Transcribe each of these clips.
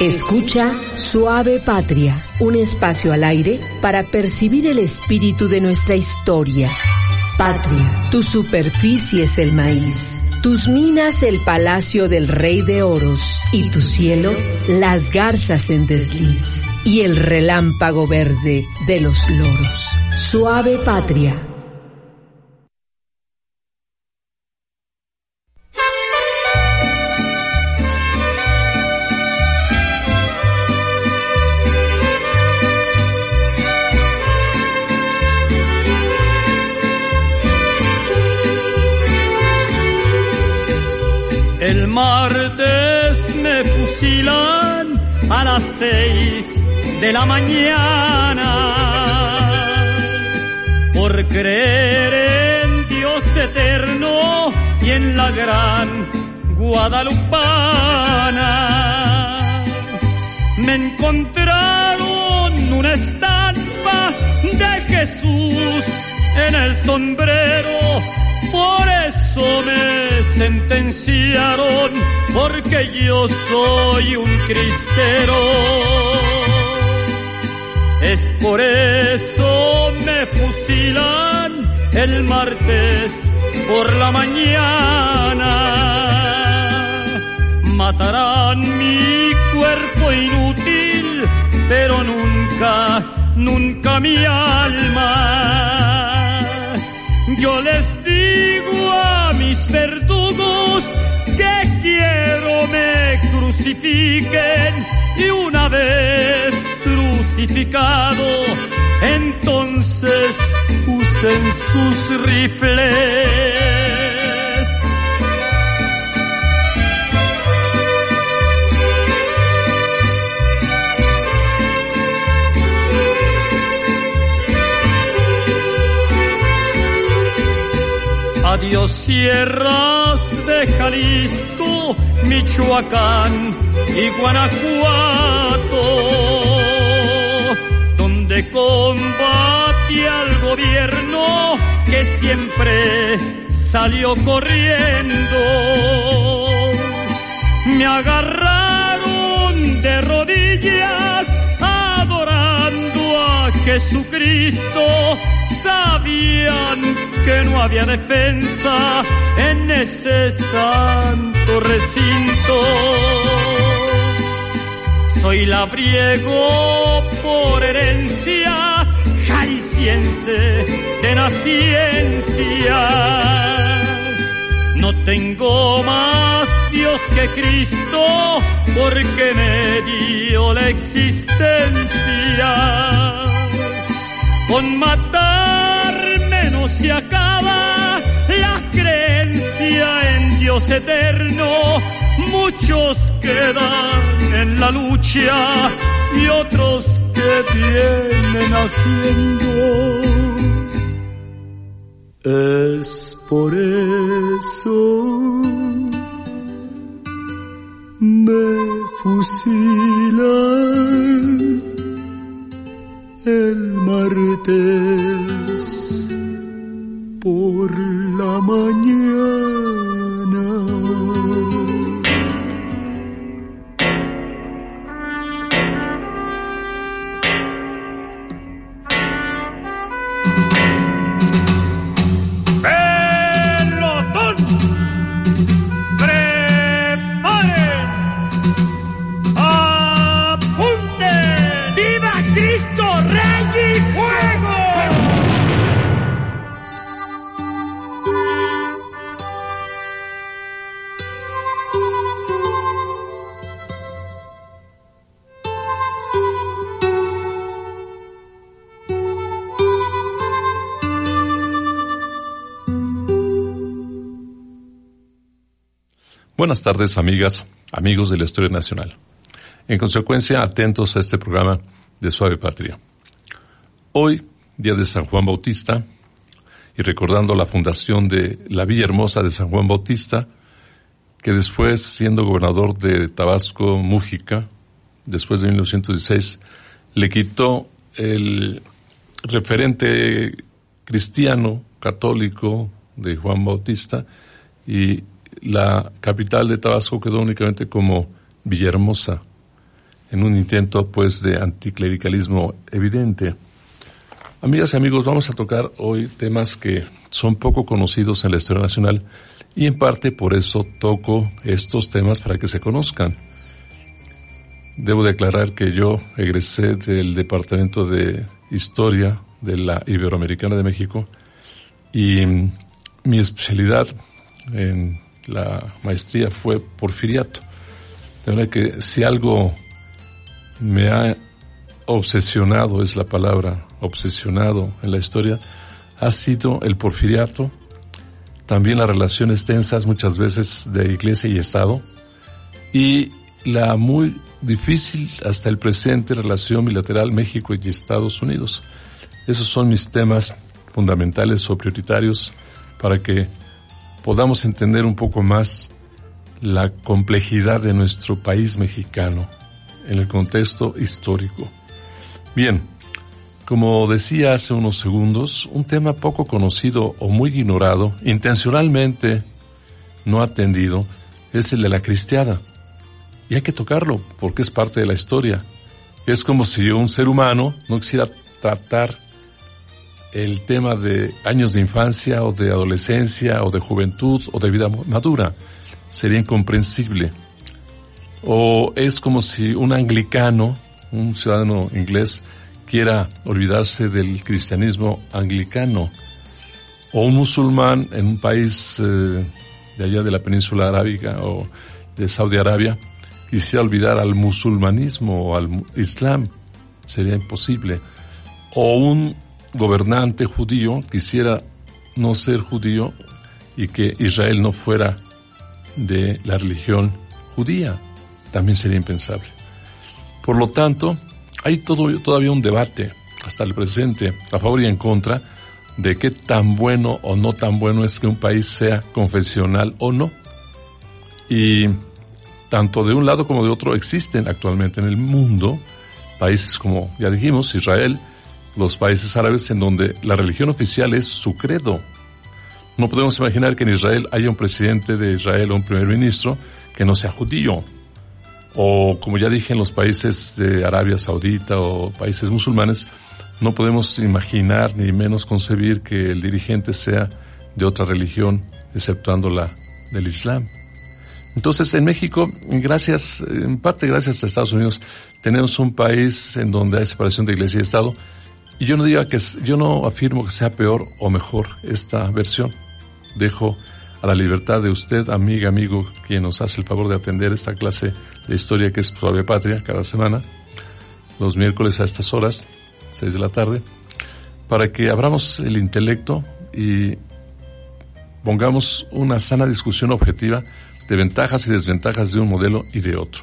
Escucha Suave Patria, un espacio al aire para percibir el espíritu de nuestra historia. Patria, tu superficie es el maíz, tus minas el palacio del rey de oros y tu cielo las garzas en desliz y el relámpago verde de los loros. Suave Patria. A las seis de la mañana por creer en Dios eterno y en la gran guadalupana. Me encontraron una estampa de Jesús en el sombrero, sentenciaron, porque yo soy un cristero. Es por eso me fusilan el martes por la mañana. Matarán mi cuerpo inútil, pero nunca, nunca mi alma. Yo les digo crucifiquen y una vez crucificado, entonces usen sus rifles. Adiós sierras de Jalisco, Michoacán y Guanajuato, donde combate al gobierno que siempre salió corriendo. Me agarraron de rodillas adorando a Jesucristo sabían que no había defensa en ese santo recinto. Soy labriego por herencia, jalisciense de naciencia. No tengo más Dios que Cristo porque me dio la existencia. Con matarme Dios eterno. Muchos quedan en la lucha y otros que vienen haciendo. Es por eso me fusilan el martes por la mañana. Buenas tardes, amigas, amigos de la Historia Nacional. En consecuencia, atentos a este programa de Suave Patria. Hoy, día de San Juan Bautista, y recordando la fundación de la Villa Hermosa de San Juan Bautista, que después, siendo gobernador de Tabasco, Mújica, después de 1916, le quitó el referente cristiano, católico de Juan Bautista, y la capital de Tabasco quedó únicamente como Villahermosa. en un intento pues de anticlericalismo evidente. Amigas y amigos, vamos a tocar hoy temas que son poco conocidos en la historia nacional y en parte por eso toco estos temas para que se conozcan. Debo declarar que yo egresé del Departamento de Historia de la Iberoamericana de México y mi especialidad en la maestría fue porfiriato. De manera que si algo me ha obsesionado, es la palabra, obsesionado en la historia, ha sido el porfiriato, también las relaciones tensas muchas veces de iglesia y Estado, y la muy difícil hasta el presente relación bilateral México y Estados Unidos. Esos son mis temas fundamentales o prioritarios para que podamos entender un poco más la complejidad de nuestro país mexicano en el contexto histórico. Bien, como decía hace unos segundos, un tema poco conocido o muy ignorado, intencionalmente no atendido, es el de la cristiada. Y hay que tocarlo porque es parte de la historia. Es como si un ser humano no quisiera tratar el tema de años de infancia o de adolescencia o de juventud o de vida madura. Sería incomprensible. O es como si un anglicano, un ciudadano inglés, quiera olvidarse del cristianismo anglicano. O un musulmán en un país eh, de allá de la península arábiga o de Saudi Arabia quisiera olvidar al musulmanismo o al islam. Sería imposible. O un gobernante judío quisiera no ser judío y que Israel no fuera de la religión judía, también sería impensable. Por lo tanto, hay todo, todavía un debate hasta el presente a favor y en contra de qué tan bueno o no tan bueno es que un país sea confesional o no. Y tanto de un lado como de otro existen actualmente en el mundo países como ya dijimos, Israel, los países árabes en donde la religión oficial es su credo. No podemos imaginar que en Israel haya un presidente de Israel o un primer ministro que no sea judío. O como ya dije en los países de Arabia Saudita o países musulmanes, no podemos imaginar ni menos concebir que el dirigente sea de otra religión, exceptuando la del Islam. Entonces, en México, gracias, en parte gracias a Estados Unidos, tenemos un país en donde hay separación de iglesia y Estado, y yo no diga que, yo no afirmo que sea peor o mejor esta versión. Dejo a la libertad de usted, amiga, amigo, quien nos hace el favor de atender esta clase de historia que es Suave Patria cada semana, los miércoles a estas horas, seis de la tarde, para que abramos el intelecto y pongamos una sana discusión objetiva de ventajas y desventajas de un modelo y de otro,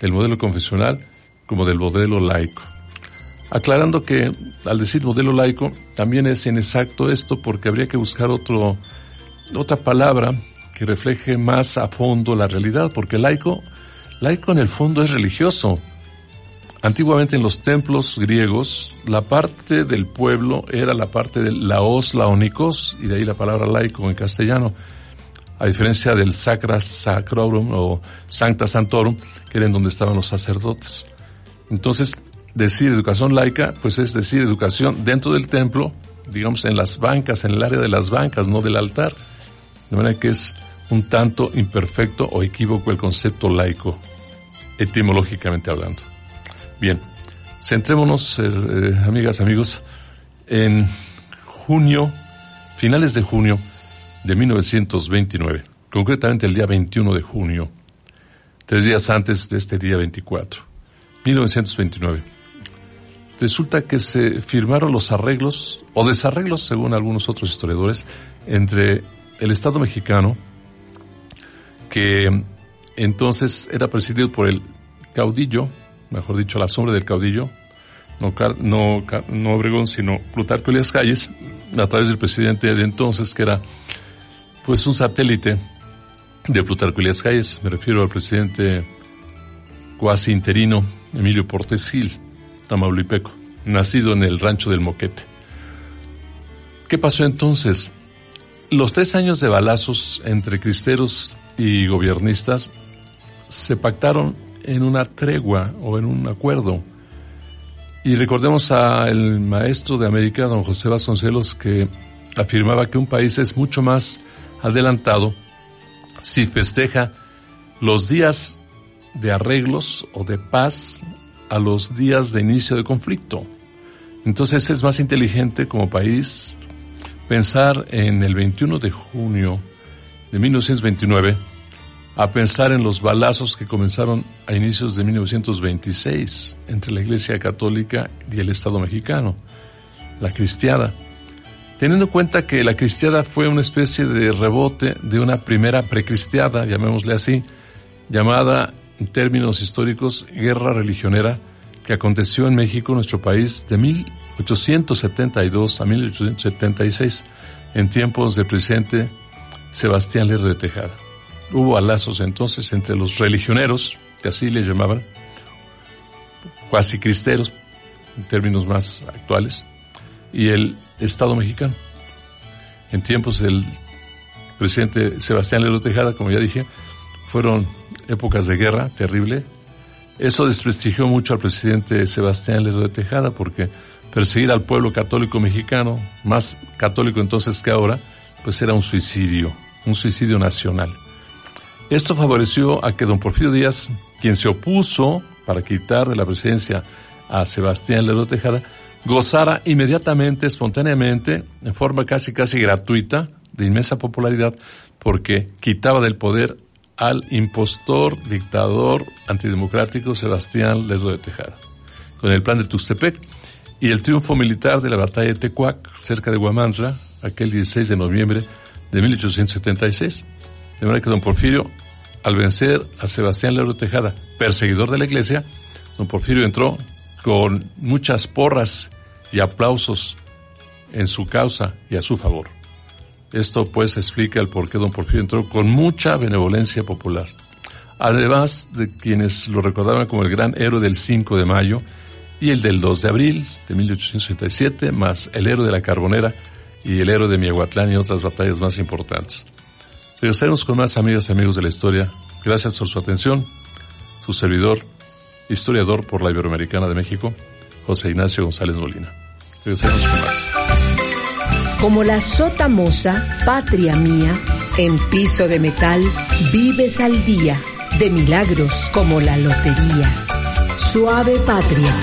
del modelo confesional como del modelo laico aclarando que al decir modelo laico también es inexacto esto porque habría que buscar otro, otra palabra que refleje más a fondo la realidad, porque laico, laico en el fondo es religioso. Antiguamente en los templos griegos, la parte del pueblo era la parte del laos laonicos, y de ahí la palabra laico en castellano, a diferencia del sacra sacrorum o sancta santorum, que era en donde estaban los sacerdotes. Entonces, decir educación laica, pues es decir educación dentro del templo, digamos en las bancas, en el área de las bancas, no del altar. De manera que es un tanto imperfecto o equívoco el concepto laico, etimológicamente hablando. Bien, centrémonos, eh, eh, amigas, amigos, en junio, finales de junio de 1929, concretamente el día 21 de junio, tres días antes de este día 24, 1929 resulta que se firmaron los arreglos, o desarreglos según algunos otros historiadores, entre el Estado mexicano, que entonces era presidido por el caudillo, mejor dicho, la sombra del caudillo, no, no, no Obregón, sino Plutarco Elias Calles, a través del presidente de entonces, que era pues un satélite de Plutarco Elias Calles, me refiero al presidente cuasi interino Emilio Portes Gil. Tamaulipeco, nacido en el rancho del Moquete. ¿Qué pasó entonces? Los tres años de balazos entre cristeros y gobiernistas se pactaron en una tregua o en un acuerdo. Y recordemos al maestro de América, don José Vasconcelos, que afirmaba que un país es mucho más adelantado si festeja los días de arreglos o de paz a los días de inicio de conflicto. Entonces es más inteligente como país pensar en el 21 de junio de 1929 a pensar en los balazos que comenzaron a inicios de 1926 entre la Iglesia Católica y el Estado mexicano, la cristiada. Teniendo en cuenta que la cristiada fue una especie de rebote de una primera precristiada, llamémosle así, llamada en términos históricos guerra religionera, que aconteció en México, nuestro país, de 1872 a 1876, en tiempos del presidente Sebastián Lerdo de Tejada. Hubo balazos entonces entre los religioneros, que así les llamaban, cuasi cristeros, en términos más actuales, y el Estado mexicano. En tiempos del presidente Sebastián Lerdo Tejada, como ya dije, fueron épocas de guerra terrible. Eso desprestigió mucho al presidente Sebastián Lerdo de Tejada porque perseguir al pueblo católico mexicano, más católico entonces que ahora, pues era un suicidio, un suicidio nacional. Esto favoreció a que don Porfirio Díaz, quien se opuso para quitar de la presidencia a Sebastián Lerdo Tejada, gozara inmediatamente, espontáneamente, en forma casi casi gratuita, de inmensa popularidad, porque quitaba del poder al impostor, dictador, antidemocrático Sebastián Lerdo de Tejada, con el plan de Tuxtepec y el triunfo militar de la batalla de Tecuac, cerca de Guamantla, aquel 16 de noviembre de 1876. De manera que don Porfirio, al vencer a Sebastián Lerdo Tejada, perseguidor de la iglesia, don Porfirio entró con muchas porras y aplausos en su causa y a su favor. Esto pues explica el por qué don Porfirio entró con mucha benevolencia popular. Además de quienes lo recordaban como el gran héroe del 5 de mayo y el del 2 de abril de 1867, más el héroe de la Carbonera y el héroe de Miahuatlán y otras batallas más importantes. Regresaremos con más amigas y amigos de la historia. Gracias por su atención. Su servidor, historiador por la Iberoamericana de México, José Ignacio González Molina. Regresaremos con más. Como la sota moza, patria mía, en piso de metal, vives al día, de milagros como la lotería. Suave patria.